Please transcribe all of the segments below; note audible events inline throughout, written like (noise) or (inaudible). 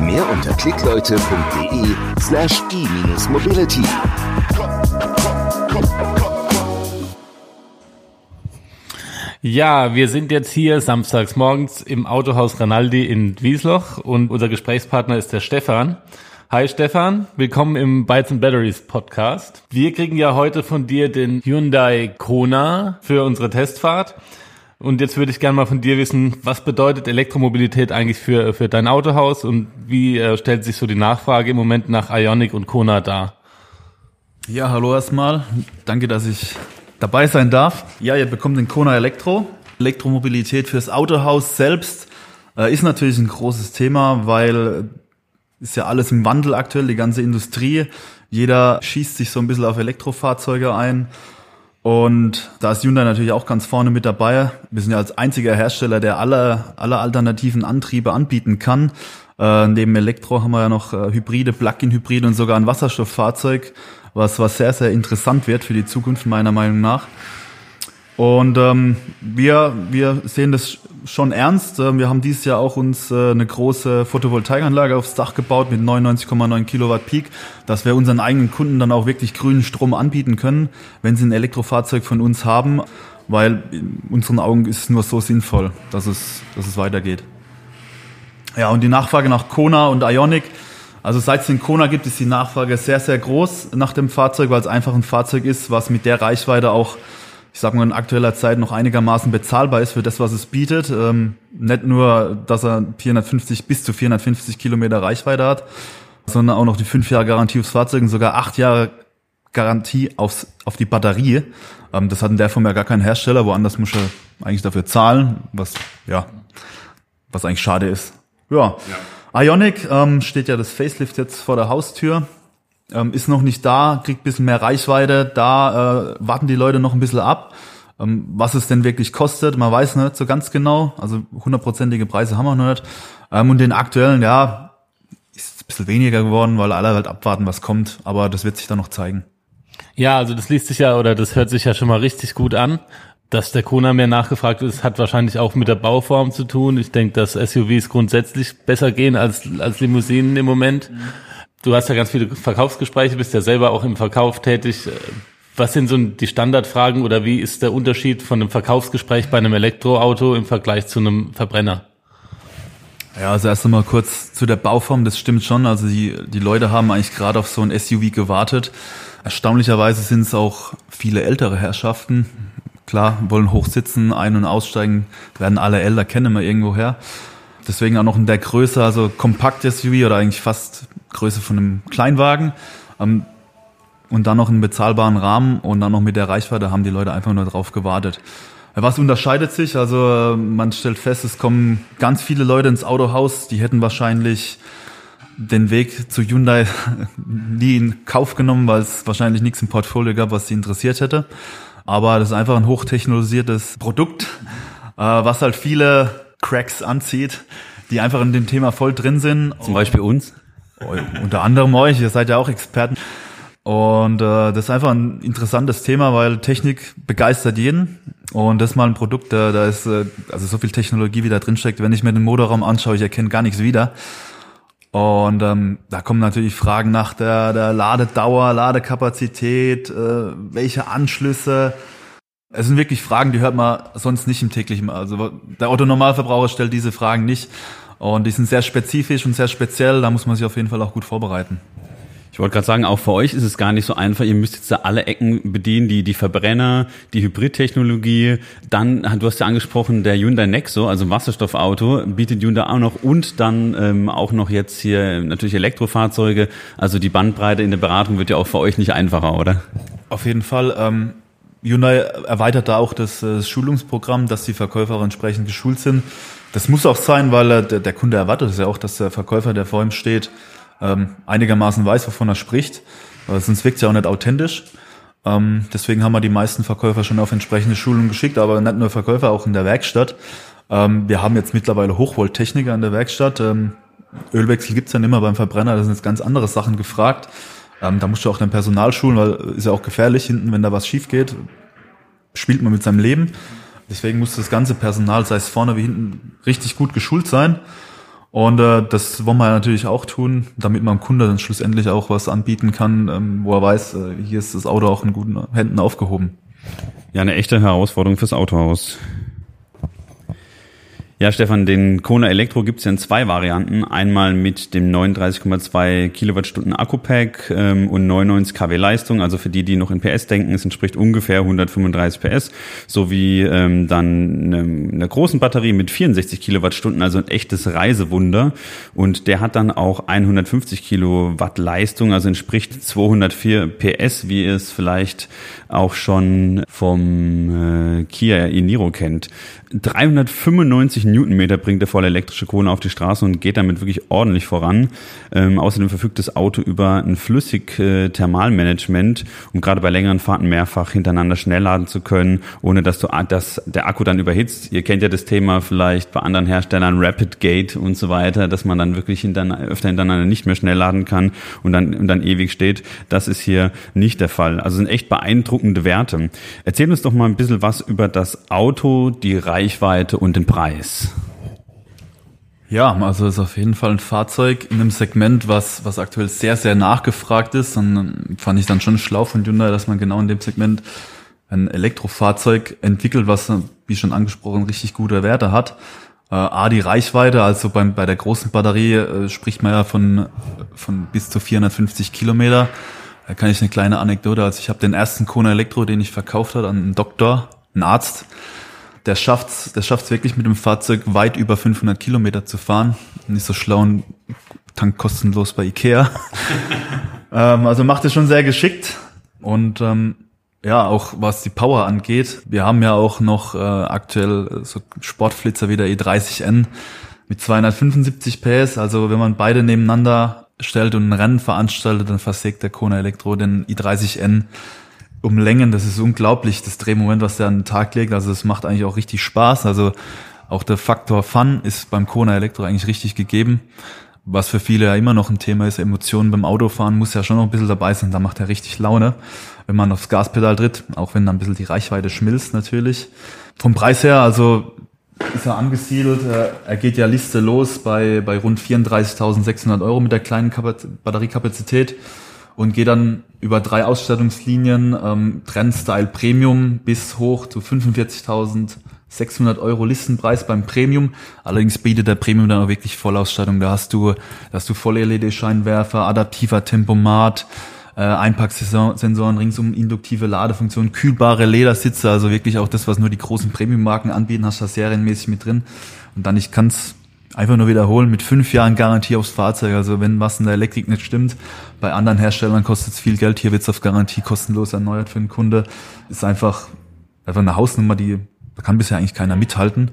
Mehr unter klickleute.de slash e-mobility. Ja, wir sind jetzt hier samstags morgens im Autohaus Ranaldi in Wiesloch und unser Gesprächspartner ist der Stefan. Hi Stefan, willkommen im Bytes and Batteries Podcast. Wir kriegen ja heute von dir den Hyundai Kona für unsere Testfahrt. Und jetzt würde ich gerne mal von dir wissen, was bedeutet Elektromobilität eigentlich für, für dein Autohaus und wie äh, stellt sich so die Nachfrage im Moment nach Ionic und Kona dar? Ja, hallo erstmal. Danke, dass ich dabei sein darf. Ja, ihr bekommt den Kona Elektro. Elektromobilität fürs Autohaus selbst äh, ist natürlich ein großes Thema, weil ist ja alles im Wandel aktuell, die ganze Industrie. Jeder schießt sich so ein bisschen auf Elektrofahrzeuge ein. Und da ist Hyundai natürlich auch ganz vorne mit dabei. Wir sind ja als einziger Hersteller, der alle, alle alternativen Antriebe anbieten kann. Äh, neben Elektro haben wir ja noch äh, Hybride, Plug-in-Hybride und sogar ein Wasserstofffahrzeug, was, was sehr, sehr interessant wird für die Zukunft meiner Meinung nach. Und ähm, wir, wir sehen das schon ernst. Ähm, wir haben dieses Jahr auch uns äh, eine große Photovoltaikanlage aufs Dach gebaut mit 99,9 Kilowatt Peak, dass wir unseren eigenen Kunden dann auch wirklich grünen Strom anbieten können, wenn sie ein Elektrofahrzeug von uns haben, weil in unseren Augen ist es nur so sinnvoll, dass es, dass es weitergeht. Ja, und die Nachfrage nach Kona und Ionic, also seit es den Kona gibt, ist die Nachfrage sehr, sehr groß nach dem Fahrzeug, weil es einfach ein Fahrzeug ist, was mit der Reichweite auch ich sag mal, in aktueller Zeit noch einigermaßen bezahlbar ist für das, was es bietet. Ähm, nicht nur, dass er 450 bis zu 450 Kilometer Reichweite hat, sondern auch noch die fünf Jahre Garantie aufs Fahrzeug und sogar acht Jahre Garantie aufs, auf die Batterie. Ähm, das hat in der Form ja gar kein Hersteller, woanders muss er eigentlich dafür zahlen, was, ja, was eigentlich schade ist. Ja. ja. Ionic ähm, steht ja das Facelift jetzt vor der Haustür ähm, ist noch nicht da, kriegt bisschen mehr Reichweite, da äh, warten die Leute noch ein bisschen ab, ähm, was es denn wirklich kostet. Man weiß nicht so ganz genau, also hundertprozentige Preise haben wir noch nicht. Ähm, und den aktuellen, ja, ist ein bisschen weniger geworden, weil alle halt abwarten, was kommt, aber das wird sich dann noch zeigen. Ja, also das liest sich ja oder das hört sich ja schon mal richtig gut an. Dass der Kona mehr nachgefragt ist, hat wahrscheinlich auch mit der Bauform zu tun. Ich denke, dass SUVs grundsätzlich besser gehen als, als Limousinen im Moment. Mhm. Du hast ja ganz viele Verkaufsgespräche, bist ja selber auch im Verkauf tätig. Was sind so die Standardfragen oder wie ist der Unterschied von einem Verkaufsgespräch bei einem Elektroauto im Vergleich zu einem Verbrenner? Ja, also erst einmal kurz zu der Bauform, das stimmt schon. Also die, die Leute haben eigentlich gerade auf so ein SUV gewartet. Erstaunlicherweise sind es auch viele ältere Herrschaften. Klar, wollen hochsitzen, ein- und aussteigen, werden alle älter, kennen wir irgendwo her. Deswegen auch noch in der Größe, also kompakt SUV oder eigentlich fast Größe von einem Kleinwagen. Ähm, und dann noch einen bezahlbaren Rahmen und dann noch mit der Reichweite haben die Leute einfach nur drauf gewartet. Was unterscheidet sich? Also man stellt fest, es kommen ganz viele Leute ins Autohaus, die hätten wahrscheinlich den Weg zu Hyundai (laughs) nie in Kauf genommen, weil es wahrscheinlich nichts im Portfolio gab, was sie interessiert hätte. Aber das ist einfach ein hochtechnologisiertes Produkt, äh, was halt viele Cracks anzieht, die einfach in dem Thema voll drin sind. Zum Beispiel uns? Unter anderem euch, ihr seid ja auch Experten. Und äh, das ist einfach ein interessantes Thema, weil Technik begeistert jeden. Und das ist mal ein Produkt, da, da ist äh, also so viel Technologie, wie da drin steckt. Wenn ich mir den Motorraum anschaue, ich erkenne gar nichts wieder. Und ähm, da kommen natürlich Fragen nach der, der Ladedauer, Ladekapazität, äh, welche Anschlüsse. Es sind wirklich Fragen, die hört man sonst nicht im täglichen. Also der Autonormalverbraucher stellt diese Fragen nicht. Und die sind sehr spezifisch und sehr speziell, da muss man sich auf jeden Fall auch gut vorbereiten. Ich wollte gerade sagen, auch für euch ist es gar nicht so einfach. Ihr müsst jetzt da alle Ecken bedienen, die, die Verbrenner, die Hybridtechnologie. Dann, du hast ja angesprochen, der Hyundai Nexo, also ein Wasserstoffauto, bietet Hyundai auch noch und dann ähm, auch noch jetzt hier natürlich Elektrofahrzeuge. Also die Bandbreite in der Beratung wird ja auch für euch nicht einfacher, oder? Auf jeden Fall. Ähm, Hyundai erweitert da auch das, das Schulungsprogramm, dass die Verkäufer entsprechend geschult sind. Das muss auch sein, weil der, der Kunde erwartet es ja auch, dass der Verkäufer, der vor ihm steht, ähm, einigermaßen weiß, wovon er spricht. Äh, sonst wirkt es ja auch nicht authentisch. Ähm, deswegen haben wir die meisten Verkäufer schon auf entsprechende Schulungen geschickt, aber nicht nur Verkäufer, auch in der Werkstatt. Ähm, wir haben jetzt mittlerweile Hochvolttechniker in der Werkstatt. Ähm, Ölwechsel gibt's ja immer beim Verbrenner, da sind jetzt ganz andere Sachen gefragt. Ähm, da musst du auch dein Personal schulen, weil ist ja auch gefährlich hinten, wenn da was schief geht, spielt man mit seinem Leben. Deswegen muss das ganze Personal, sei es vorne wie hinten, richtig gut geschult sein. Und äh, das wollen wir natürlich auch tun, damit man dem Kunde dann schlussendlich auch was anbieten kann, ähm, wo er weiß, äh, hier ist das Auto auch in guten Händen aufgehoben. Ja, eine echte Herausforderung fürs Autohaus. Ja, Stefan, den Kona Elektro gibt's ja in zwei Varianten. Einmal mit dem 39,2 Kilowattstunden Akku-Pack ähm, und 99 kW Leistung. Also für die, die noch in PS denken, es entspricht ungefähr 135 PS. Sowie ähm, dann eine, eine großen Batterie mit 64 Kilowattstunden, also ein echtes Reisewunder. Und der hat dann auch 150 Kilowatt Leistung, also entspricht 204 PS, wie ihr es vielleicht auch schon vom äh, Kia e-Niro kennt. 395 Newtonmeter bringt der volle elektrische Kohle auf die Straße und geht damit wirklich ordentlich voran. Ähm, außerdem verfügt das Auto über ein flüssig äh, Thermalmanagement, um gerade bei längeren Fahrten mehrfach hintereinander schnell laden zu können, ohne dass du dass der Akku dann überhitzt. Ihr kennt ja das Thema vielleicht bei anderen Herstellern Rapid Gate und so weiter, dass man dann wirklich hintereinander, öfter hintereinander nicht mehr schnell laden kann und dann und dann ewig steht. Das ist hier nicht der Fall. Also sind echt beeindruckende Werte. Erzähl uns doch mal ein bisschen was über das Auto, die Reichweite und den Preis. Ja, also ist auf jeden Fall ein Fahrzeug in einem Segment, was, was aktuell sehr, sehr nachgefragt ist. Und fand ich dann schon schlau von Hyundai, dass man genau in dem Segment ein Elektrofahrzeug entwickelt, was, wie schon angesprochen, richtig gute Werte hat. Äh, A, die Reichweite, also beim, bei der großen Batterie äh, spricht man ja von, von bis zu 450 Kilometer. Da kann ich eine kleine Anekdote, also ich habe den ersten Kona Elektro, den ich verkauft habe, an einen Doktor, einen Arzt, der schafft's, der schafft's wirklich mit dem Fahrzeug weit über 500 Kilometer zu fahren. Nicht so schlau und Tank kostenlos bei Ikea. (laughs) ähm, also macht es schon sehr geschickt und ähm, ja, auch was die Power angeht. Wir haben ja auch noch äh, aktuell so Sportflitzer wie der E30N mit 275 PS. Also wenn man beide nebeneinander stellt und ein Rennen veranstaltet, dann versägt der Kona Elektro den i30N um Längen. Das ist unglaublich, das Drehmoment, was der an den Tag legt. Also es macht eigentlich auch richtig Spaß. Also auch der Faktor Fun ist beim Kona Elektro eigentlich richtig gegeben. Was für viele ja immer noch ein Thema ist, Emotionen beim Autofahren muss ja schon noch ein bisschen dabei sein. Da macht er richtig Laune, wenn man aufs Gaspedal tritt, auch wenn dann ein bisschen die Reichweite schmilzt natürlich. Vom Preis her, also ist er angesiedelt. Er geht ja Liste los bei, bei rund 34.600 Euro mit der kleinen Batteriekapazität und gehe dann über drei Ausstattungslinien, ähm, Trendstyle Premium bis hoch zu 45.600 Euro Listenpreis beim Premium. Allerdings bietet der Premium dann auch wirklich Vollausstattung. Da hast du, da hast du Voll-LED-Scheinwerfer, adaptiver Tempomat, äh, Einpacksensoren ringsum, induktive Ladefunktion, kühlbare Ledersitze, also wirklich auch das, was nur die großen Premium-Marken anbieten, hast du da serienmäßig mit drin. Und dann, ich kann's einfach nur wiederholen, mit fünf Jahren Garantie aufs Fahrzeug. Also wenn was in der Elektrik nicht stimmt, bei anderen Herstellern kostet es viel Geld, hier wird es auf Garantie kostenlos erneuert für den Kunde. Ist einfach, einfach eine Hausnummer, die da kann bisher eigentlich keiner mithalten.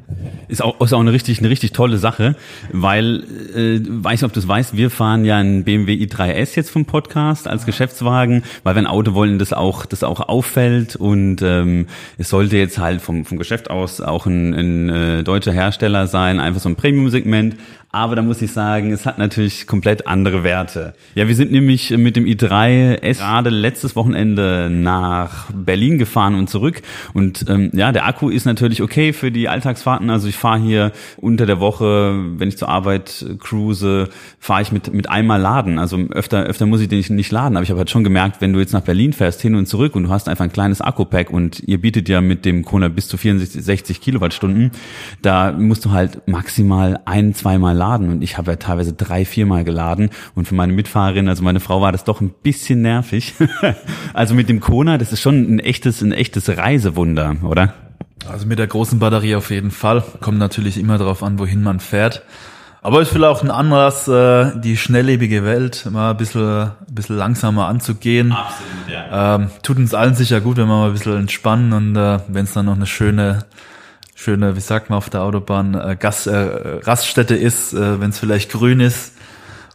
Ist auch, ist auch eine richtig, eine richtig tolle Sache, weil, äh, weiß nicht, ob du es weißt, wir fahren ja einen BMW i3S jetzt vom Podcast als Geschäftswagen, weil wir ein Auto wollen, das auch, das auch auffällt und ähm, es sollte jetzt halt vom, vom Geschäft aus auch ein, ein äh, deutscher Hersteller sein, einfach so ein Premium-Segment, aber da muss ich sagen, es hat natürlich komplett andere Werte. Ja, wir sind nämlich mit dem i3S gerade letztes Wochenende nach Berlin gefahren und zurück. Und ähm, ja, der Akku ist natürlich okay für die Alltagsfahrten. Also ich fahre hier unter der Woche, wenn ich zur Arbeit cruise, fahre ich mit, mit einmal laden. Also öfter, öfter muss ich den nicht, laden. Aber ich habe halt schon gemerkt, wenn du jetzt nach Berlin fährst, hin und zurück und du hast einfach ein kleines Akku-Pack und ihr bietet ja mit dem Kona bis zu 64, 60 Kilowattstunden, da musst du halt maximal ein, zweimal laden und ich habe ja teilweise drei, viermal geladen und für meine Mitfahrerin, also meine Frau, war das doch ein bisschen nervig. (laughs) also mit dem Kona, das ist schon ein echtes, ein echtes Reisewunder, oder? Also mit der großen Batterie auf jeden Fall. Kommt natürlich immer darauf an, wohin man fährt. Aber es will auch ein Anlass, äh, die schnelllebige Welt mal ein bisschen, ein bisschen langsamer anzugehen. Absolut, ja. Ähm, tut uns allen sicher gut, wenn wir mal ein bisschen entspannen und äh, wenn es dann noch eine schöne schöne, wie sagt man auf der Autobahn, äh, Gas, äh, Raststätte ist, äh, wenn es vielleicht grün ist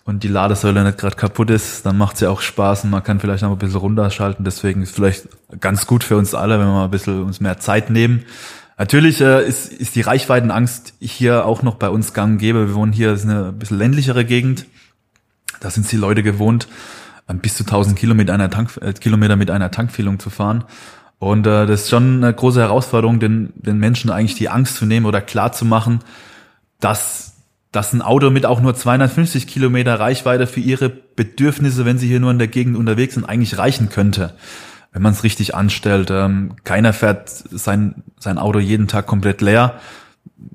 und die Ladesäule nicht gerade kaputt ist, dann macht es ja auch Spaß und man kann vielleicht noch ein bisschen runterschalten. Deswegen ist vielleicht ganz gut für uns alle, wenn wir mal ein bisschen uns mehr Zeit nehmen. Natürlich äh, ist, ist die Reichweitenangst hier auch noch bei uns gang und gäbe. Wir wohnen hier, ist eine ein bisschen ländlichere Gegend. Da sind die Leute gewohnt, bis zu 1000 Kilometer, einer Tank, äh, Kilometer mit einer Tankfüllung zu fahren. Und äh, das ist schon eine große Herausforderung, den, den Menschen eigentlich die Angst zu nehmen oder klar zu machen, dass dass ein Auto mit auch nur 250 Kilometer Reichweite für ihre Bedürfnisse, wenn sie hier nur in der Gegend unterwegs sind, eigentlich reichen könnte, wenn man es richtig anstellt. Ähm, keiner fährt sein, sein Auto jeden Tag komplett leer.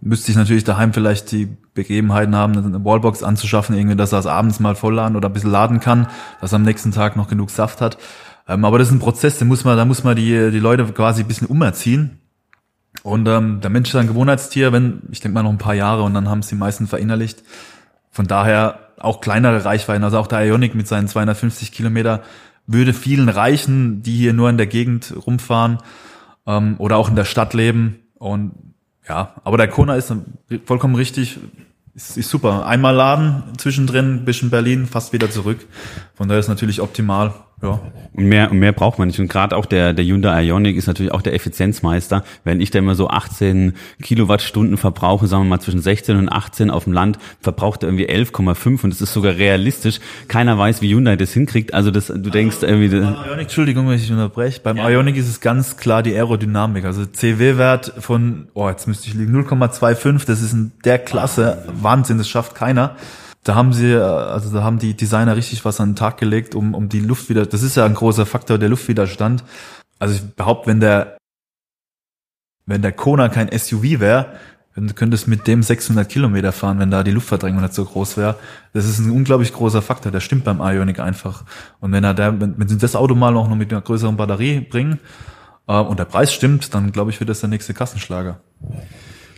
Müsste ich natürlich daheim vielleicht die Begebenheiten haben, eine Wallbox anzuschaffen, irgendwie, dass er es abends mal vollladen oder ein bisschen laden kann, dass er am nächsten Tag noch genug Saft hat. Ähm, aber das ist ein Prozess, den muss man, da muss man die, die Leute quasi ein bisschen umerziehen und ähm, der Mensch ist ein Gewohnheitstier, wenn, ich denke mal noch ein paar Jahre und dann haben es die meisten verinnerlicht. Von daher auch kleinere Reichweiten, also auch der Ionic mit seinen 250 Kilometer würde vielen reichen, die hier nur in der Gegend rumfahren ähm, oder auch in der Stadt leben. Und ja, aber der Kona ist vollkommen richtig, ist, ist super. Einmal laden, zwischendrin, bisschen Berlin, fast wieder zurück. Von daher ist natürlich optimal. Ja. Und mehr, und mehr braucht man nicht. Und gerade auch der, der Hyundai Ioniq ist natürlich auch der Effizienzmeister. Wenn ich da immer so 18 Kilowattstunden verbrauche, sagen wir mal zwischen 16 und 18 auf dem Land, verbraucht er irgendwie 11,5 und das ist sogar realistisch. Keiner weiß, wie Hyundai das hinkriegt. Also das, du denkst irgendwie... Beim Ioniq, Entschuldigung, wenn ich unterbreche. Beim ja. Ioniq ist es ganz klar die Aerodynamik. Also CW-Wert von, oh, jetzt müsste ich liegen, 0,25, das ist in der Klasse Wahnsinn, das schafft keiner da haben sie, also da haben die Designer richtig was an den Tag gelegt, um, um die Luft wieder, das ist ja ein großer Faktor, der Luftwiderstand. Also ich behaupte, wenn der, wenn der Kona kein SUV wäre, dann könnte es mit dem 600 Kilometer fahren, wenn da die Luftverdrängung nicht so groß wäre. Das ist ein unglaublich großer Faktor, der stimmt beim Ionic einfach. Und wenn er da, wenn, wenn sie das Auto mal auch noch mit einer größeren Batterie bringen, äh, und der Preis stimmt, dann glaube ich, wird das der nächste Kassenschlager.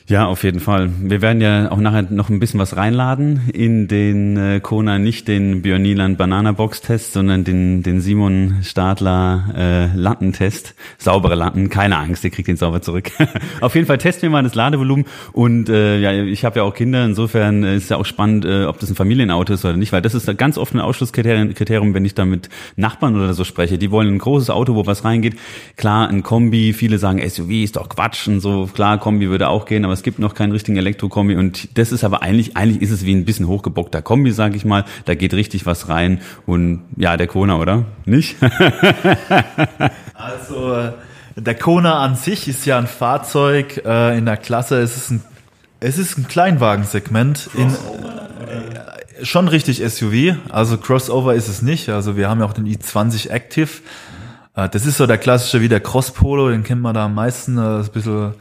Ja, auf jeden Fall. Wir werden ja auch nachher noch ein bisschen was reinladen in den äh, Kona, nicht den Björn Nieland Banana Box Test, sondern den, den Simon Stadler äh, Lattentest. Saubere Latten, keine Angst, ihr kriegt den sauber zurück. (laughs) auf jeden Fall testen wir mal das Ladevolumen und äh, ja, ich habe ja auch Kinder, insofern ist ja auch spannend, äh, ob das ein Familienauto ist oder nicht, weil das ist ganz oft ein Ausschlusskriterium, wenn ich da mit Nachbarn oder so spreche. Die wollen ein großes Auto, wo was reingeht. Klar, ein Kombi, viele sagen SUV ist doch Quatsch und so. Klar, Kombi würde auch gehen, aber es gibt noch keinen richtigen Elektrokombi und das ist aber eigentlich, eigentlich ist es wie ein bisschen hochgebockter Kombi, sage ich mal. Da geht richtig was rein und ja, der Kona, oder? Nicht? (laughs) also der Kona an sich ist ja ein Fahrzeug äh, in der Klasse, es ist ein, es ist ein Kleinwagensegment in äh, schon richtig SUV, also Crossover ist es nicht. Also wir haben ja auch den i20 Active. Äh, das ist so der klassische wie der Cross Polo, den kennt man da am meisten. Das ist ein bisschen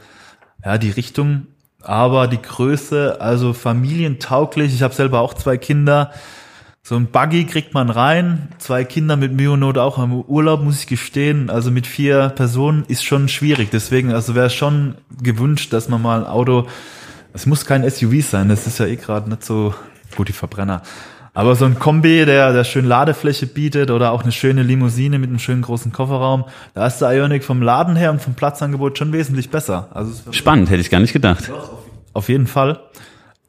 ja, die Richtung aber die Größe, also familientauglich. Ich habe selber auch zwei Kinder. So ein Buggy kriegt man rein, zwei Kinder mit Myonot auch im Urlaub, muss ich gestehen. Also mit vier Personen ist schon schwierig. Deswegen, also wäre schon gewünscht, dass man mal ein Auto, es muss kein SUV sein, das ist ja eh gerade nicht so gut, die Verbrenner. Aber so ein Kombi, der, der schön Ladefläche bietet oder auch eine schöne Limousine mit einem schönen großen Kofferraum, da ist der Ionic vom Laden her und vom Platzangebot schon wesentlich besser. Also Spannend, hätte ich gar nicht gedacht. Auf jeden Fall.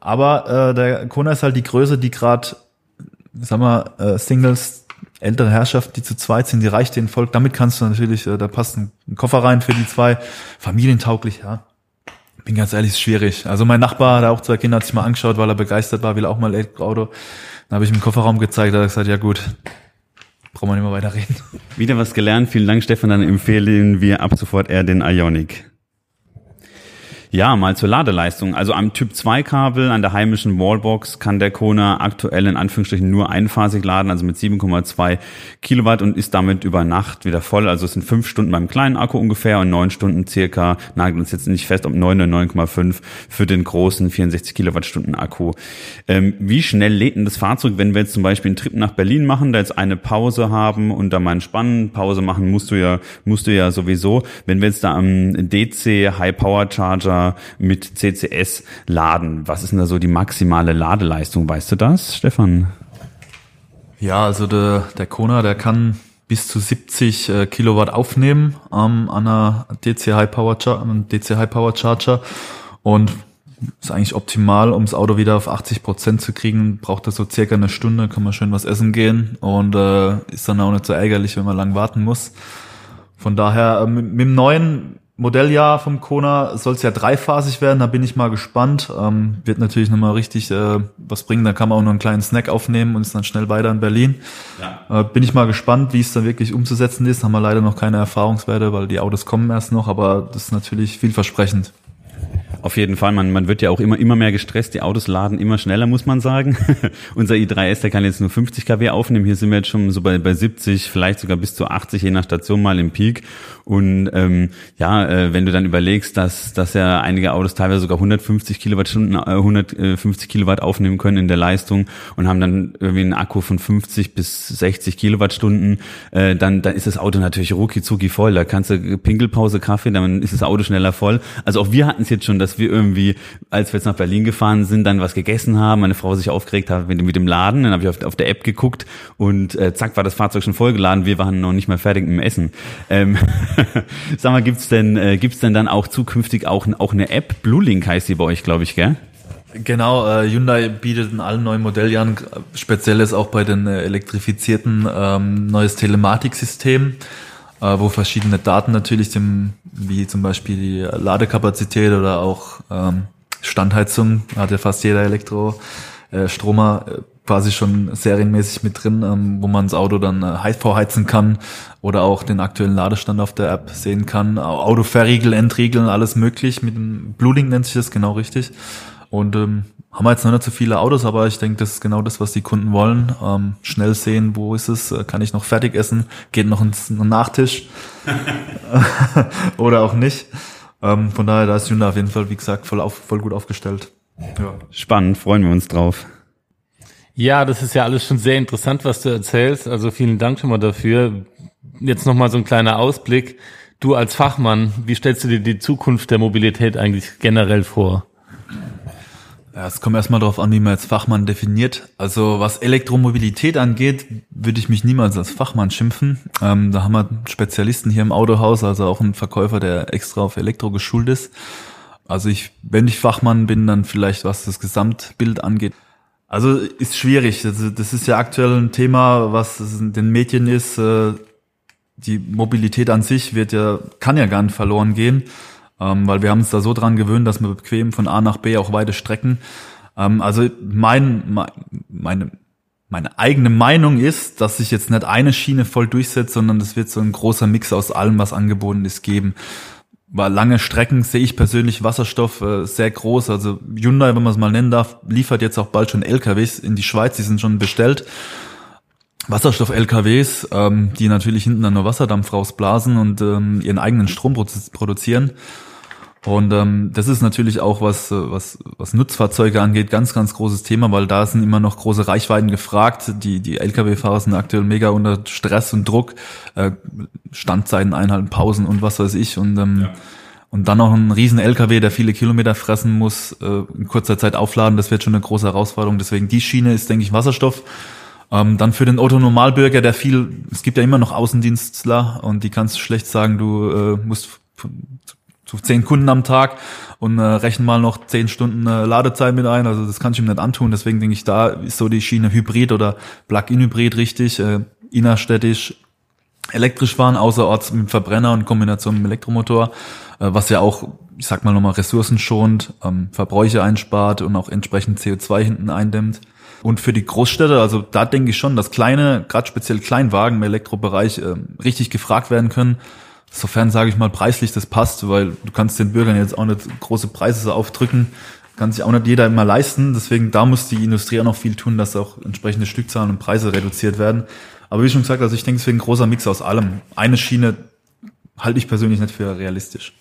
Aber äh, der Kona ist halt die Größe, die gerade, sag mal, äh, Singles, ältere Herrschaft, die zu zweit sind, die reicht den Volk. Damit kannst du natürlich, äh, da passt ein, ein Koffer rein für die zwei. Familientauglich, ja bin ganz ehrlich, ist schwierig. Also mein Nachbar, der auch zwei Kinder, hat sich mal angeschaut, weil er begeistert war, will auch mal Elektroauto. Dann habe ich im Kofferraum gezeigt, da hat er gesagt, ja gut, brauchen wir nicht mehr weiterreden. Wieder was gelernt. Vielen Dank, Stefan. Dann empfehlen wir ab sofort eher den Ionic. Ja, mal zur Ladeleistung. Also am Typ 2 Kabel an der heimischen Wallbox kann der Kona aktuell in Anführungsstrichen nur einphasig laden, also mit 7,2 Kilowatt und ist damit über Nacht wieder voll. Also es sind fünf Stunden beim kleinen Akku ungefähr und neun Stunden circa, nagelt uns jetzt nicht fest, ob neun oder 9,5 für den großen 64 Kilowattstunden Akku. Ähm, wie schnell lädt denn das Fahrzeug, wenn wir jetzt zum Beispiel einen Trip nach Berlin machen, da jetzt eine Pause haben und da mal entspannen, Pause machen musst du ja, musst du ja sowieso. Wenn wir jetzt da am DC High Power Charger mit CCS laden. Was ist denn da so die maximale Ladeleistung? Weißt du das, Stefan? Ja, also der, der Kona, der kann bis zu 70 äh, Kilowatt aufnehmen ähm, an einer DC High Power, DC High Power Charger und ist eigentlich optimal, um das Auto wieder auf 80 Prozent zu kriegen. Braucht das so circa eine Stunde, kann man schön was essen gehen und äh, ist dann auch nicht so ärgerlich, wenn man lang warten muss. Von daher, äh, mit, mit dem neuen Modelljahr vom Kona soll es ja dreiphasig werden, da bin ich mal gespannt. Ähm, wird natürlich nochmal richtig äh, was bringen, da kann man auch noch einen kleinen Snack aufnehmen und ist dann schnell weiter in Berlin. Ja. Äh, bin ich mal gespannt, wie es dann wirklich umzusetzen ist. Haben wir leider noch keine Erfahrungswerte, weil die Autos kommen erst noch, aber das ist natürlich vielversprechend. Auf jeden Fall, man, man wird ja auch immer, immer mehr gestresst, die Autos laden immer schneller, muss man sagen. (laughs) Unser i3S, der kann jetzt nur 50 kW aufnehmen, hier sind wir jetzt schon so bei, bei 70, vielleicht sogar bis zu 80, je nach Station mal im Peak. Und ähm, ja, äh, wenn du dann überlegst, dass, dass ja einige Autos teilweise sogar 150 Kilowattstunden, äh, 150 Kilowatt aufnehmen können in der Leistung und haben dann irgendwie einen Akku von 50 bis 60 Kilowattstunden, äh, dann, dann ist das Auto natürlich rucki zucki voll. Da kannst du Pinkelpause, Kaffee, dann ist das Auto schneller voll. Also auch wir hatten es jetzt schon, dass wir irgendwie, als wir jetzt nach Berlin gefahren sind, dann was gegessen haben, meine Frau sich aufgeregt hat mit, mit dem Laden, dann habe ich auf, auf der App geguckt und äh, zack war das Fahrzeug schon vollgeladen. Wir waren noch nicht mal fertig mit dem Essen. Ähm, (laughs) Sag mal, gibt's denn, äh, denn dann auch zukünftig auch, auch eine App? Blue heißt die bei euch, glaube ich, gell? Genau, äh, Hyundai bietet in allen neuen Modelljahren, speziell ist auch bei den äh, elektrifizierten, ähm, neues Telematiksystem, äh, wo verschiedene Daten natürlich, dem, wie zum Beispiel die Ladekapazität oder auch ähm, Standheizung, hat ja fast jeder Elektrostromer, äh, quasi schon serienmäßig mit drin, ähm, wo man das Auto dann äh, vorheizen kann oder auch den aktuellen Ladestand auf der App sehen kann. Auto verriegeln, entriegeln, alles möglich. Mit dem Bluelink nennt sich das genau richtig. Und ähm, haben wir jetzt noch nicht so viele Autos, aber ich denke, das ist genau das, was die Kunden wollen. Ähm, schnell sehen, wo ist es, äh, kann ich noch fertig essen, geht noch ins Nachtisch (laughs) (laughs) oder auch nicht. Ähm, von daher, da ist Hyundai auf jeden Fall, wie gesagt, voll, auf, voll gut aufgestellt. Ja. Spannend, freuen wir uns drauf. Ja, das ist ja alles schon sehr interessant, was du erzählst. Also vielen Dank schon mal dafür. Jetzt nochmal so ein kleiner Ausblick. Du als Fachmann, wie stellst du dir die Zukunft der Mobilität eigentlich generell vor? Ja, es kommt erstmal darauf an, wie man als Fachmann definiert. Also was Elektromobilität angeht, würde ich mich niemals als Fachmann schimpfen. Ähm, da haben wir Spezialisten hier im Autohaus, also auch einen Verkäufer, der extra auf Elektro geschult ist. Also ich, wenn ich Fachmann bin, dann vielleicht was das Gesamtbild angeht, also ist schwierig. Also das ist ja aktuell ein Thema, was in den Medien ist. Äh, die Mobilität an sich wird ja, kann ja gar nicht verloren gehen, ähm, weil wir haben uns da so dran gewöhnt, dass wir bequem von A nach B auch weite Strecken. Ähm, also mein, meine, meine eigene Meinung ist, dass sich jetzt nicht eine Schiene voll durchsetzt, sondern es wird so ein großer Mix aus allem, was angeboten ist, geben war lange Strecken sehe ich persönlich Wasserstoff äh, sehr groß. Also Hyundai, wenn man es mal nennen darf, liefert jetzt auch bald schon LKWs in die Schweiz, die sind schon bestellt. Wasserstoff-LKWs, ähm, die natürlich hinten dann nur Wasserdampf rausblasen und ähm, ihren eigenen Strom produzieren. Und ähm, das ist natürlich auch was, was, was Nutzfahrzeuge angeht, ganz, ganz großes Thema, weil da sind immer noch große Reichweiten gefragt. Die, die Lkw-Fahrer sind aktuell mega unter Stress und Druck, äh, Standzeiten einhalten, Pausen und was weiß ich. Und, ähm, ja. und dann noch ein riesen Lkw, der viele Kilometer fressen muss, äh, in kurzer Zeit aufladen, das wird schon eine große Herausforderung. Deswegen die Schiene ist, denke ich, Wasserstoff. Ähm, dann für den Otto-Normalbürger, der viel, es gibt ja immer noch Außendienstler und die kannst du schlecht sagen, du äh, musst zu zehn Kunden am Tag und äh, rechnen mal noch zehn Stunden äh, Ladezeit mit ein. Also das kann ich ihm nicht antun. Deswegen denke ich, da ist so die Schiene Hybrid oder Plug-in-Hybrid richtig, äh, innerstädtisch elektrisch fahren, außerorts mit Verbrenner und Kombination mit Elektromotor, äh, was ja auch, ich sag mal nochmal, ressourcenschonend, ähm, Verbräuche einspart und auch entsprechend CO2 hinten eindämmt. Und für die Großstädte, also da denke ich schon, dass kleine, gerade speziell Kleinwagen im Elektrobereich äh, richtig gefragt werden können sofern, sage ich mal, preislich das passt, weil du kannst den Bürgern jetzt auch nicht große Preise aufdrücken, kann sich auch nicht jeder immer leisten. Deswegen da muss die Industrie auch noch viel tun, dass auch entsprechende Stückzahlen und Preise reduziert werden. Aber wie schon gesagt, also ich denke, es wird ein großer Mix aus allem. Eine Schiene halte ich persönlich nicht für realistisch.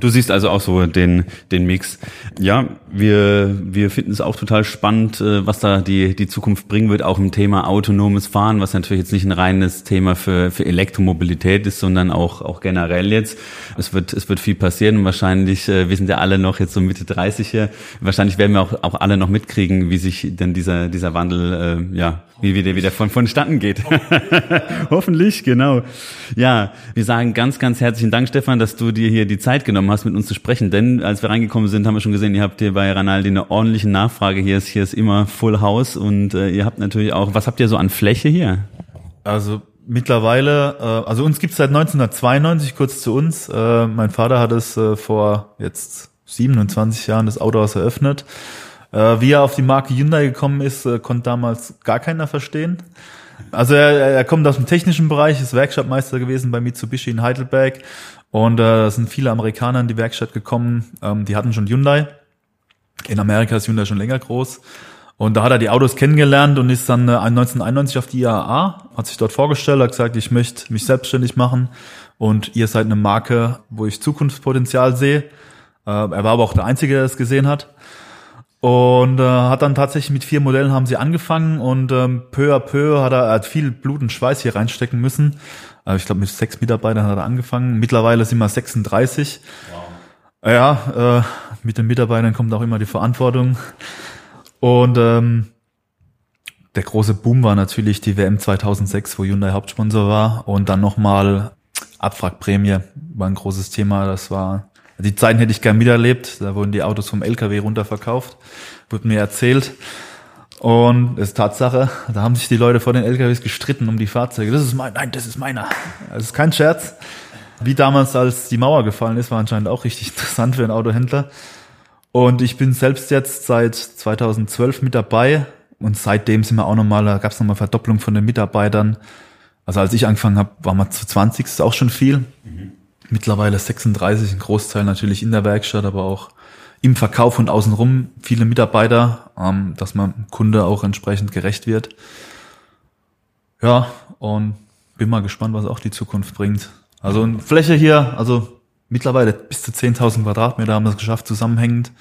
Du siehst also auch so den, den Mix. Ja, wir, wir finden es auch total spannend, äh, was da die, die Zukunft bringen wird, auch im Thema autonomes Fahren, was natürlich jetzt nicht ein reines Thema für, für Elektromobilität ist, sondern auch, auch generell jetzt. Es wird, es wird viel passieren und wahrscheinlich, äh, wir sind ja alle noch jetzt so Mitte 30 hier, wahrscheinlich werden wir auch, auch alle noch mitkriegen, wie sich denn dieser, dieser Wandel, äh, ja, wie wieder wieder von vonstatten geht. (laughs) Hoffentlich, genau. Ja, wir sagen ganz, ganz herzlichen Dank, Stefan, dass du dir hier die Zeit genommen angenehm hast, mit uns zu sprechen. Denn als wir reingekommen sind, haben wir schon gesehen, ihr habt hier bei Ranaldi eine ordentliche Nachfrage. Hier ist, hier ist immer Full House und äh, ihr habt natürlich auch, was habt ihr so an Fläche hier? Also mittlerweile, äh, also uns gibt's seit 1992, kurz zu uns. Äh, mein Vater hat es äh, vor jetzt 27 Jahren das Autohaus eröffnet. Äh, wie er auf die Marke Hyundai gekommen ist, äh, konnte damals gar keiner verstehen. Also er, er kommt aus dem technischen Bereich, ist Werkstattmeister gewesen bei Mitsubishi in Heidelberg und äh, sind viele Amerikaner in die Werkstatt gekommen, ähm, die hatten schon Hyundai. In Amerika ist Hyundai schon länger groß. Und da hat er die Autos kennengelernt und ist dann äh, 1991 auf die IAA, hat sich dort vorgestellt, hat gesagt, ich möchte mich selbstständig machen und ihr seid eine Marke, wo ich Zukunftspotenzial sehe. Äh, er war aber auch der Einzige, der es gesehen hat. Und äh, hat dann tatsächlich mit vier Modellen haben sie angefangen und ähm, peu à peu hat er, er hat viel Blut und Schweiß hier reinstecken müssen. Äh, ich glaube, mit sechs Mitarbeitern hat er angefangen. Mittlerweile sind wir 36. Wow. Ja, äh, mit den Mitarbeitern kommt auch immer die Verantwortung. Und ähm, der große Boom war natürlich die WM 2006, wo Hyundai Hauptsponsor war. Und dann nochmal Abwrackprämie war ein großes Thema. Das war die Zeiten hätte ich gern miterlebt. Da wurden die Autos vom LKW runterverkauft, wurde mir erzählt. Und es ist Tatsache, (laughs) da haben sich die Leute vor den LKWs gestritten um die Fahrzeuge. Das ist mein, nein, das ist meiner. Das ist kein Scherz. Wie damals, als die Mauer gefallen ist, war anscheinend auch richtig (laughs) interessant für einen Autohändler. Und ich bin selbst jetzt seit 2012 mit dabei. Und seitdem sind wir auch nochmal, da gab es nochmal Verdopplung von den Mitarbeitern. Also als ich angefangen habe, waren wir zu 20, das ist auch schon viel. Mhm mittlerweile 36, ein Großteil natürlich in der Werkstatt, aber auch im Verkauf und außenrum viele Mitarbeiter, ähm, dass man Kunde auch entsprechend gerecht wird. Ja, und bin mal gespannt, was auch die Zukunft bringt. Also Fläche hier, also mittlerweile bis zu 10.000 Quadratmeter haben wir es geschafft, zusammenhängend.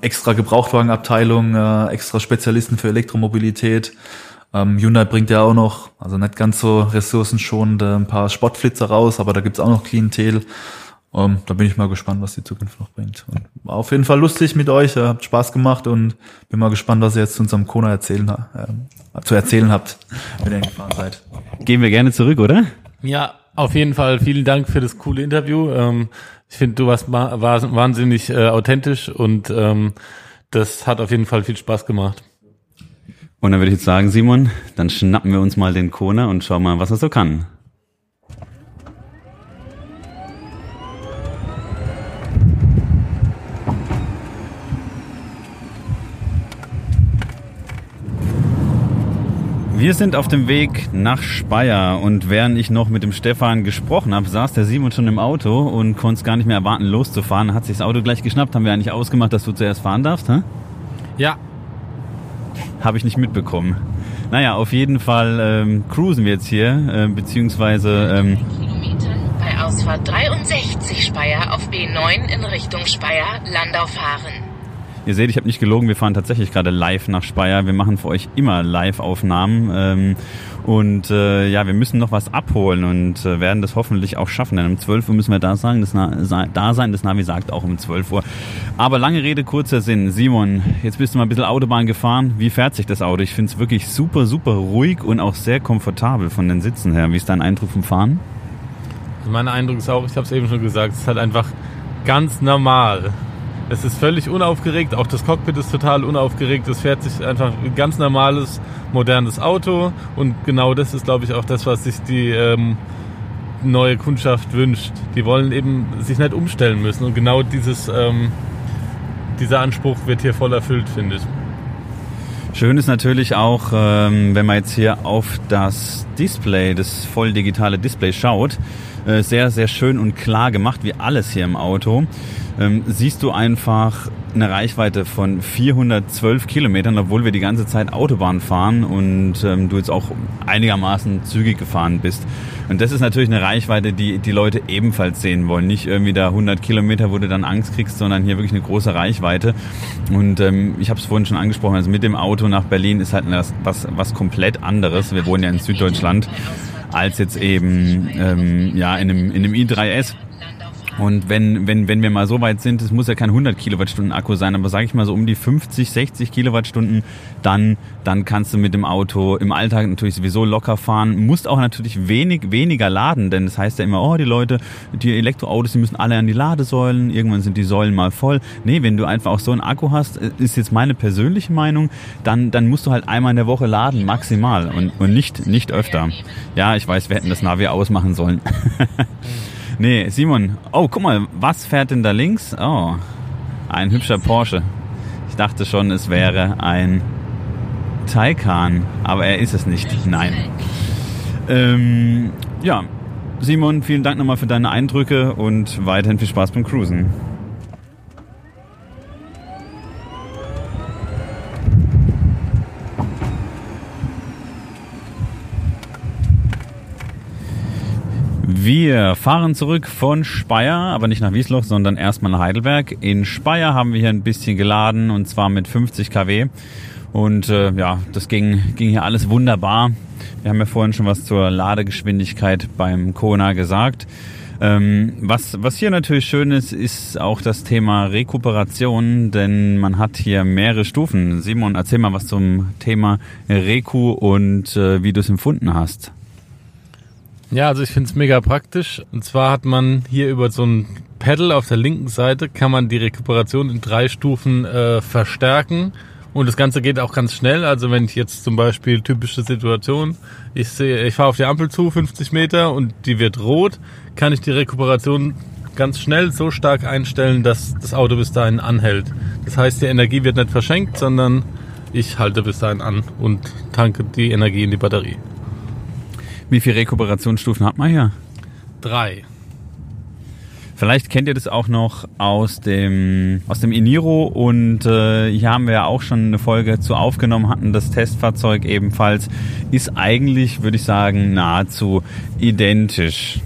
Extra Gebrauchtwagenabteilung, äh, extra Spezialisten für Elektromobilität. Ähm, Hyundai bringt ja auch noch, also nicht ganz so ressourcenschonend, ein paar Sportflitzer raus, aber da gibt's auch noch Klientel. Ähm, da bin ich mal gespannt, was die Zukunft noch bringt. Und war auf jeden Fall lustig mit euch, ihr habt Spaß gemacht und bin mal gespannt, was ihr jetzt zu unserem Kona erzählen, äh, zu erzählen habt, (laughs) wenn ihr gefahren seid. Gehen wir gerne zurück, oder? Ja, auf jeden Fall vielen Dank für das coole Interview. Ähm, ich finde, du warst wahnsinnig äh, authentisch und ähm, das hat auf jeden Fall viel Spaß gemacht. Und dann würde ich jetzt sagen, Simon, dann schnappen wir uns mal den Kona und schauen mal, was er so kann. Wir sind auf dem Weg nach Speyer und während ich noch mit dem Stefan gesprochen habe, saß der Simon schon im Auto und konnte es gar nicht mehr erwarten, loszufahren. Hat sich das Auto gleich geschnappt. Haben wir eigentlich ausgemacht, dass du zuerst fahren darfst? Hä? Ja, habe ich nicht mitbekommen. Naja, auf jeden Fall ähm, cruisen wir jetzt hier, äh, beziehungsweise... Ähm, bei Ausfahrt 63 Speyer auf B9 in Richtung Speyer, Landau fahren. Ihr seht, ich habe nicht gelogen, wir fahren tatsächlich gerade live nach Speyer. Wir machen für euch immer Live-Aufnahmen. Ähm, und äh, ja, wir müssen noch was abholen und äh, werden das hoffentlich auch schaffen. Denn um 12 Uhr müssen wir da, sagen, das Na da sein. Das Navi sagt auch um 12 Uhr. Aber lange Rede, kurzer Sinn. Simon, jetzt bist du mal ein bisschen Autobahn gefahren. Wie fährt sich das Auto? Ich finde es wirklich super, super ruhig und auch sehr komfortabel von den Sitzen her. Wie ist dein Eindruck vom Fahren? Also mein Eindruck ist auch, ich habe es eben schon gesagt, es ist halt einfach ganz normal. Es ist völlig unaufgeregt, auch das Cockpit ist total unaufgeregt. Es fährt sich einfach ein ganz normales, modernes Auto und genau das ist, glaube ich, auch das, was sich die ähm, neue Kundschaft wünscht. Die wollen eben sich nicht umstellen müssen und genau dieses, ähm, dieser Anspruch wird hier voll erfüllt, finde ich. Schön ist natürlich auch, ähm, wenn man jetzt hier auf das Display, das voll digitale Display schaut, äh, sehr, sehr schön und klar gemacht, wie alles hier im Auto. Ähm, siehst du einfach eine Reichweite von 412 Kilometern, obwohl wir die ganze Zeit Autobahn fahren und ähm, du jetzt auch einigermaßen zügig gefahren bist. Und das ist natürlich eine Reichweite, die die Leute ebenfalls sehen wollen. Nicht irgendwie da 100 Kilometer, wo du dann Angst kriegst, sondern hier wirklich eine große Reichweite. Und ähm, ich habe es vorhin schon angesprochen, also mit dem Auto nach Berlin ist halt was, was, was komplett anderes. Wir wohnen ja in Süddeutschland als jetzt eben ähm, ja in einem, in einem i3S Und wenn, wenn, wenn wir mal so weit sind, es muss ja kein 100 Kilowattstunden Akku sein, aber sage ich mal so um die 50, 60 Kilowattstunden, dann, dann kannst du mit dem Auto im Alltag natürlich sowieso locker fahren. Musst auch natürlich wenig, weniger laden, denn das heißt ja immer, oh, die Leute, die Elektroautos, die müssen alle an die Ladesäulen, irgendwann sind die Säulen mal voll. Nee, wenn du einfach auch so einen Akku hast, ist jetzt meine persönliche Meinung, dann, dann musst du halt einmal in der Woche laden, maximal und, und nicht, nicht öfter. Ja, ich weiß, wir hätten das Navi ausmachen sollen. (laughs) Nee, Simon. Oh, guck mal, was fährt denn da links? Oh, ein hübscher Porsche. Ich dachte schon, es wäre ein Taycan, aber er ist es nicht. Nein. Ähm, ja, Simon, vielen Dank nochmal für deine Eindrücke und weiterhin viel Spaß beim Cruisen. Wir fahren zurück von Speyer, aber nicht nach Wiesloch, sondern erstmal nach Heidelberg. In Speyer haben wir hier ein bisschen geladen und zwar mit 50 kW. Und äh, ja, das ging, ging hier alles wunderbar. Wir haben ja vorhin schon was zur Ladegeschwindigkeit beim Kona gesagt. Ähm, was, was hier natürlich schön ist, ist auch das Thema Rekuperation, denn man hat hier mehrere Stufen. Simon, erzähl mal was zum Thema Reku und äh, wie du es empfunden hast. Ja, also ich finde es mega praktisch. Und zwar hat man hier über so ein Pedal auf der linken Seite, kann man die Rekuperation in drei Stufen äh, verstärken. Und das Ganze geht auch ganz schnell. Also wenn ich jetzt zum Beispiel typische Situation, ich sehe, ich fahre auf die Ampel zu, 50 Meter und die wird rot, kann ich die Rekuperation ganz schnell so stark einstellen, dass das Auto bis dahin anhält. Das heißt, die Energie wird nicht verschenkt, sondern ich halte bis dahin an und tanke die Energie in die Batterie. Wie viele Rekuperationsstufen hat man hier? Drei. Vielleicht kennt ihr das auch noch aus dem, aus dem Eniro und äh, hier haben wir ja auch schon eine Folge zu aufgenommen, hatten das Testfahrzeug ebenfalls. Ist eigentlich, würde ich sagen, nahezu identisch.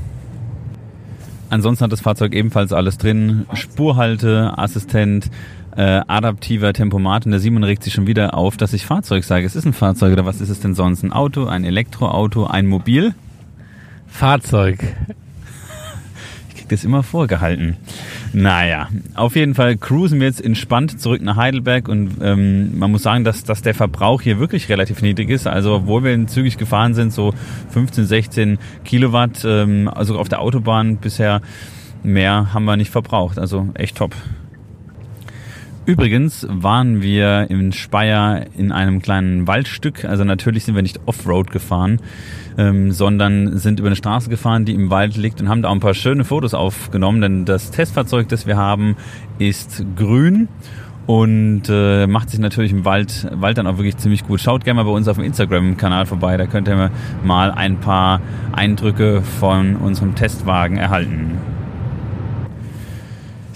Ansonsten hat das Fahrzeug ebenfalls alles drin. Spurhalte, Assistent, äh, adaptiver Tempomat und der Simon regt sich schon wieder auf, dass ich Fahrzeug sage. Es ist ein Fahrzeug oder was ist es denn sonst? Ein Auto, ein Elektroauto, ein Mobil? Fahrzeug. (laughs) Ich krieg das immer vorgehalten. Naja, auf jeden Fall cruisen wir jetzt entspannt zurück nach Heidelberg und ähm, man muss sagen, dass, dass der Verbrauch hier wirklich relativ niedrig ist. Also obwohl wir zügig gefahren sind, so 15, 16 Kilowatt, ähm, also auf der Autobahn bisher mehr haben wir nicht verbraucht. Also echt top. Übrigens waren wir in Speyer in einem kleinen Waldstück. Also natürlich sind wir nicht Offroad gefahren, ähm, sondern sind über eine Straße gefahren, die im Wald liegt und haben da auch ein paar schöne Fotos aufgenommen. Denn das Testfahrzeug, das wir haben, ist grün und äh, macht sich natürlich im Wald, Wald dann auch wirklich ziemlich gut. Schaut gerne mal bei uns auf dem Instagram-Kanal vorbei, da könnt ihr mal ein paar Eindrücke von unserem Testwagen erhalten.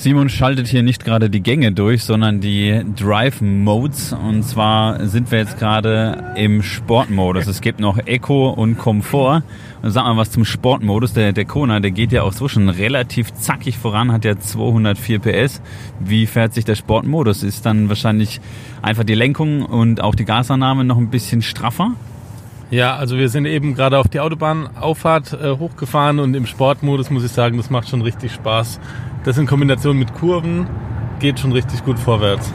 Simon schaltet hier nicht gerade die Gänge durch, sondern die Drive Modes. Und zwar sind wir jetzt gerade im Sportmodus. Es gibt noch Eco und Komfort. Und sag mal was zum Sportmodus. Der, der Kona, der geht ja auch so schon relativ zackig voran, hat ja 204 PS. Wie fährt sich der Sportmodus? Ist dann wahrscheinlich einfach die Lenkung und auch die Gasannahme noch ein bisschen straffer? Ja, also wir sind eben gerade auf die Autobahnauffahrt äh, hochgefahren und im Sportmodus muss ich sagen, das macht schon richtig Spaß. Das in Kombination mit Kurven geht schon richtig gut vorwärts.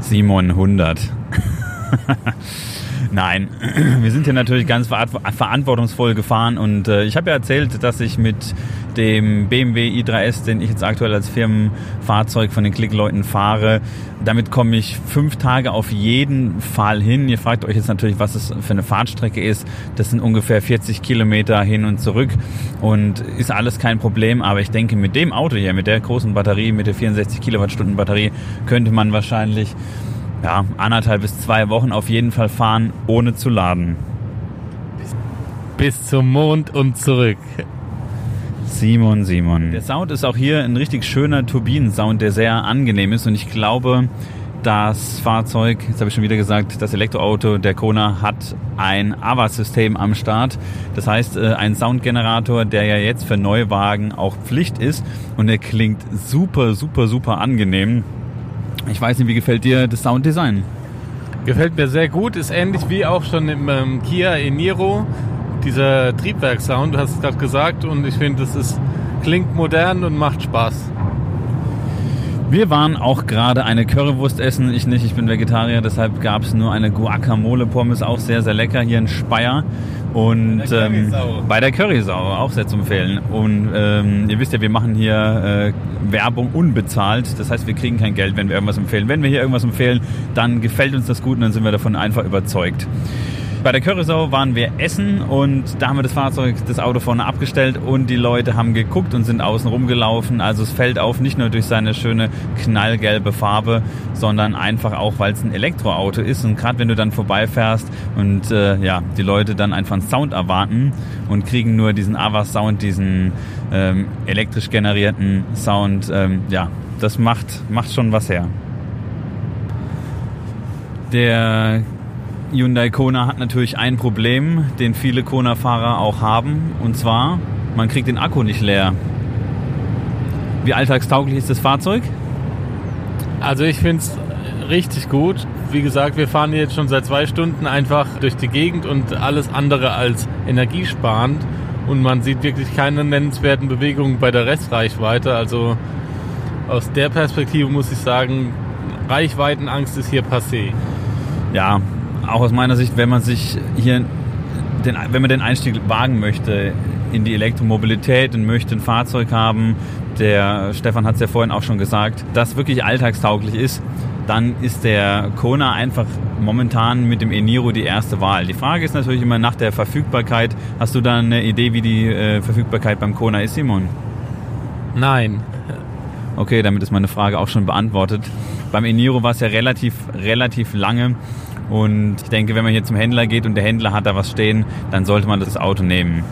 Simon 100. Nein, (clears throat) wir sind hier natürlich ganz verantwortungsvoll gefahren und äh, ich habe ja erzählt, dass ich mit dem BMW i3S, den ich jetzt aktuell als Firmenfahrzeug von den Klickleuten fahre, damit komme ich fünf Tage auf jeden Fall hin. Ihr fragt euch jetzt natürlich, was es für eine Fahrtstrecke ist. Das sind ungefähr 40 Kilometer hin und zurück und ist alles kein Problem. Aber ich denke, mit dem Auto hier, mit der großen Batterie, mit der 64 Kilowattstunden Batterie, könnte man wahrscheinlich ja, anderthalb bis zwei Wochen auf jeden Fall fahren, ohne zu laden. Bis zum Mond und zurück. Simon, Simon. Der Sound ist auch hier ein richtig schöner Turbinensound, der sehr angenehm ist und ich glaube, das Fahrzeug, jetzt habe ich schon wieder gesagt, das Elektroauto der Kona hat ein AVAS-System am Start. Das heißt, äh, ein Soundgenerator, der ja jetzt für Neuwagen auch Pflicht ist und der klingt super, super, super angenehm. Ich weiß nicht, wie gefällt dir das Sounddesign? Gefällt mir sehr gut, ist ähnlich wie auch schon im ähm, Kia Eniro, dieser Triebwerksound, du hast es gerade gesagt, und ich finde, das ist klingt modern und macht Spaß. Wir waren auch gerade eine Currywurst essen. Ich nicht, ich bin Vegetarier, deshalb gab es nur eine Guacamole-Pommes, auch sehr, sehr lecker hier in Speyer. Und ähm, bei der Currysau auch sehr zu empfehlen. Und ähm, ihr wisst ja, wir machen hier äh, Werbung unbezahlt. Das heißt, wir kriegen kein Geld, wenn wir irgendwas empfehlen. Wenn wir hier irgendwas empfehlen, dann gefällt uns das gut und dann sind wir davon einfach überzeugt. Bei der Currysau waren wir essen und da haben wir das Fahrzeug, das Auto vorne abgestellt und die Leute haben geguckt und sind außen rumgelaufen. Also es fällt auf, nicht nur durch seine schöne knallgelbe Farbe, sondern einfach auch, weil es ein Elektroauto ist. Und gerade wenn du dann vorbeifährst und äh, ja, die Leute dann einfach einen Sound erwarten und kriegen nur diesen Avas-Sound, diesen ähm, elektrisch generierten Sound, ähm, ja, das macht, macht schon was her. Der Hyundai Kona hat natürlich ein Problem, den viele Kona-Fahrer auch haben. Und zwar, man kriegt den Akku nicht leer. Wie alltagstauglich ist das Fahrzeug? Also ich finde es richtig gut. Wie gesagt, wir fahren jetzt schon seit zwei Stunden einfach durch die Gegend und alles andere als energiesparend. Und man sieht wirklich keine nennenswerten Bewegungen bei der Restreichweite. Also aus der Perspektive muss ich sagen, Reichweitenangst ist hier passé. Ja, auch aus meiner Sicht, wenn man sich hier, den, wenn man den Einstieg wagen möchte in die Elektromobilität und möchte ein Fahrzeug haben, der Stefan hat es ja vorhin auch schon gesagt, das wirklich alltagstauglich ist, dann ist der Kona einfach momentan mit dem Eniro die erste Wahl. Die Frage ist natürlich immer nach der Verfügbarkeit. Hast du da eine Idee, wie die äh, Verfügbarkeit beim Kona ist, Simon? Nein. Okay, damit ist meine Frage auch schon beantwortet. Beim Eniro war es ja relativ, relativ lange und ich denke, wenn man hier zum Händler geht und der Händler hat da was stehen, dann sollte man das Auto nehmen.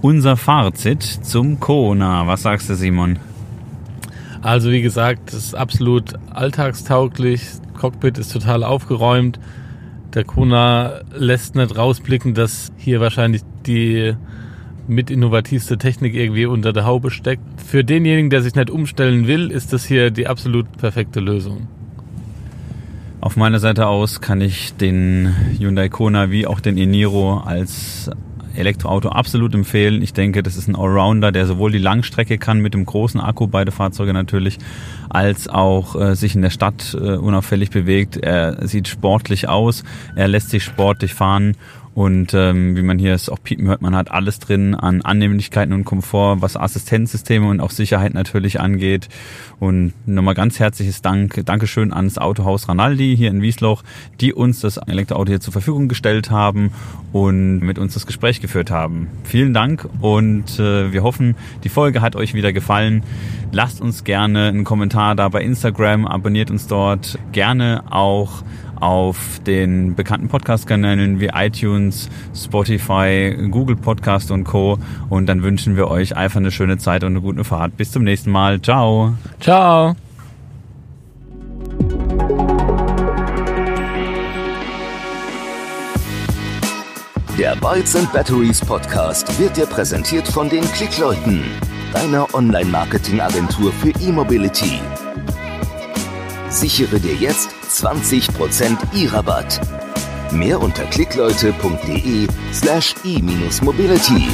Unser Fazit zum Kona. Was sagst du, Simon? Also wie gesagt, es ist absolut alltagstauglich. Cockpit ist total aufgeräumt. Der Kona lässt nicht rausblicken, dass hier wahrscheinlich die mit innovativste Technik irgendwie unter der Haube steckt. Für denjenigen, der sich nicht umstellen will, ist das hier die absolut perfekte Lösung. Auf meiner Seite aus kann ich den Hyundai Kona wie auch den Eniro als Elektroauto absolut empfehlen. Ich denke, das ist ein Allrounder, der sowohl die Langstrecke kann mit dem großen Akku, beide Fahrzeuge natürlich, als auch äh, sich in der Stadt äh, unauffällig bewegt. Er sieht sportlich aus, er lässt sich sportlich fahren und ähm, wie man hier es auch piepen hört, man hat alles drin an Annehmlichkeiten und Komfort, was Assistenzsysteme und auch Sicherheit natürlich angeht. Und nochmal ganz herzliches Dank, Dankeschön ans Autohaus Ranaldi hier in Wiesloch, die uns das Elektroauto hier zur Verfügung gestellt haben und mit uns das Gespräch geführt haben. Vielen Dank und äh, wir hoffen, die Folge hat euch wieder gefallen. Lasst uns gerne einen Kommentar da bei Instagram, abonniert uns dort gerne auch auf den bekannten Podcast-Kanälen wie iTunes, Spotify, Google Podcast und Co. Und dann wünschen wir euch einfach eine schöne Zeit und eine gute Fahrt. Bis zum nächsten Mal. Ciao. Ciao. Der Bytes and Batteries Podcast wird dir präsentiert von den Klickleuten, deiner Online-Marketing-Agentur für E-Mobility. Sichere dir jetzt 20% E-Rabatt. Mehr unter klickleute.de slash e-mobility.